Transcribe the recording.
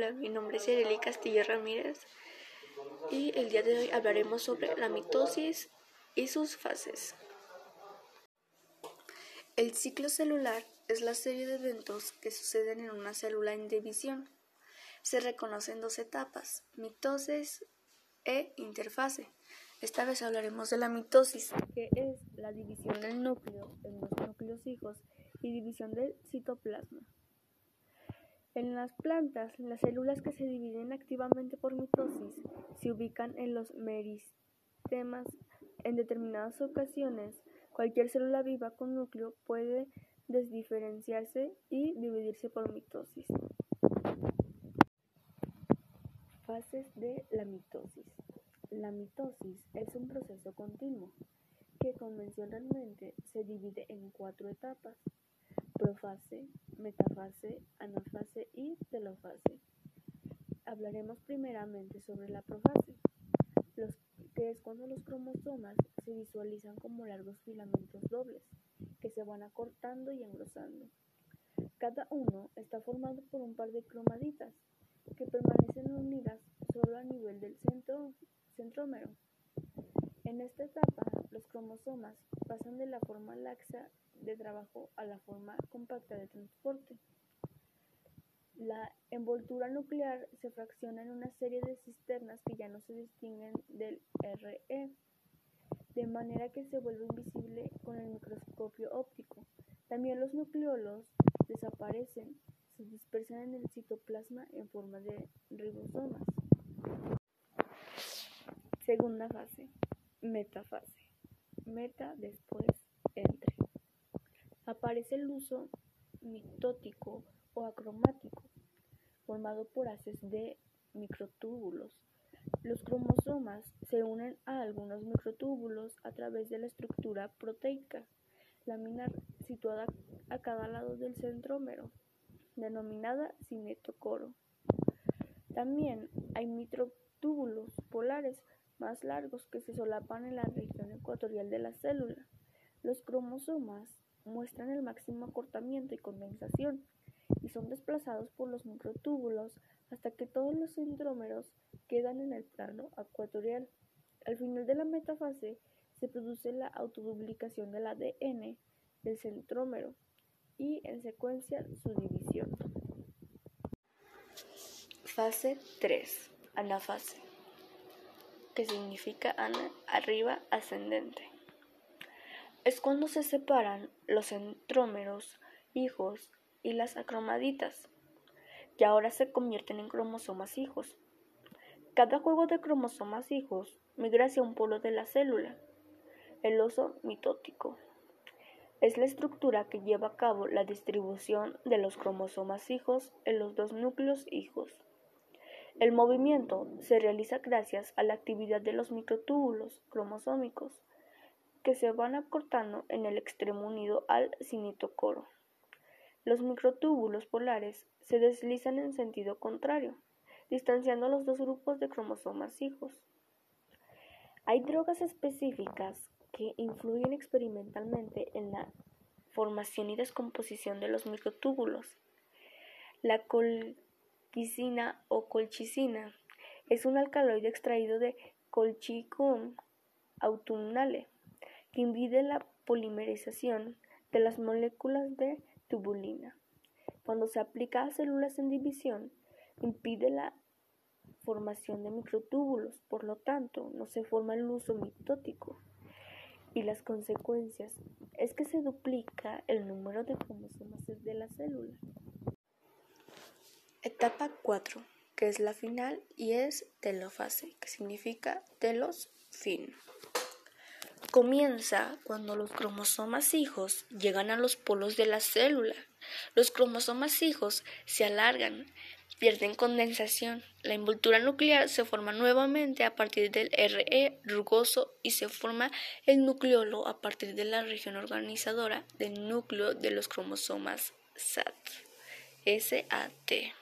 Hola, mi nombre es Ireli Castillo Ramírez y el día de hoy hablaremos sobre la mitosis y sus fases. El ciclo celular es la serie de eventos que suceden en una célula en división. Se reconocen dos etapas, mitosis e interfase. Esta vez hablaremos de la mitosis, que es la división del núcleo en los núcleos hijos y división del citoplasma. En las plantas, las células que se dividen activamente por mitosis se ubican en los meristemas. En determinadas ocasiones, cualquier célula viva con núcleo puede desdiferenciarse y dividirse por mitosis. Fases de la mitosis. La mitosis es un proceso continuo que convencionalmente se divide en cuatro etapas profase, metafase, anafase y telofase. Hablaremos primeramente sobre la profase, que es cuando los cromosomas se visualizan como largos filamentos dobles que se van acortando y engrosando. Cada uno está formado por un par de cromaditas que permanecen unidas solo a nivel del centro, centrómero. En esta etapa, los cromosomas pasan de la forma laxa de trabajo a la forma compacta de transporte. La envoltura nuclear se fracciona en una serie de cisternas que ya no se distinguen del RE, de manera que se vuelve invisible con el microscopio óptico. También los nucleolos desaparecen, se dispersan en el citoplasma en forma de ribosomas. Segunda fase, metafase. Meta después entre aparece el uso mitótico o acromático, formado por haces de microtúbulos. Los cromosomas se unen a algunos microtúbulos a través de la estructura proteica laminar situada a cada lado del centrómero, denominada cinetocoro. También hay microtúbulos polares más largos que se solapan en la región ecuatorial de la célula. Los cromosomas muestran el máximo acortamiento y condensación y son desplazados por los microtúbulos hasta que todos los centrómeros quedan en el plano ecuatorial. Al final de la metafase se produce la autoduplicación del ADN del centrómero y en secuencia su división. Fase 3. Anafase, que significa ana, arriba, ascendente es cuando se separan los centrómeros hijos y las acromaditas, que ahora se convierten en cromosomas hijos. Cada juego de cromosomas hijos migra hacia un polo de la célula, el oso mitótico. Es la estructura que lleva a cabo la distribución de los cromosomas hijos en los dos núcleos hijos. El movimiento se realiza gracias a la actividad de los microtúbulos cromosómicos que se van acortando en el extremo unido al cinitocoro. Los microtúbulos polares se deslizan en sentido contrario, distanciando los dos grupos de cromosomas hijos. Hay drogas específicas que influyen experimentalmente en la formación y descomposición de los microtúbulos. La colquicina o colchicina es un alcaloide extraído de Colchicum autumnale que impide la polimerización de las moléculas de tubulina. Cuando se aplica a células en división, impide la formación de microtúbulos, por lo tanto, no se forma el uso mitótico. Y las consecuencias es que se duplica el número de cromosomas de la célula. Etapa 4, que es la final y es telofase, que significa telos fin. Comienza cuando los cromosomas hijos llegan a los polos de la célula. Los cromosomas hijos se alargan, pierden condensación. La envoltura nuclear se forma nuevamente a partir del RE rugoso y se forma el nucleolo a partir de la región organizadora del núcleo de los cromosomas SAT. SAT.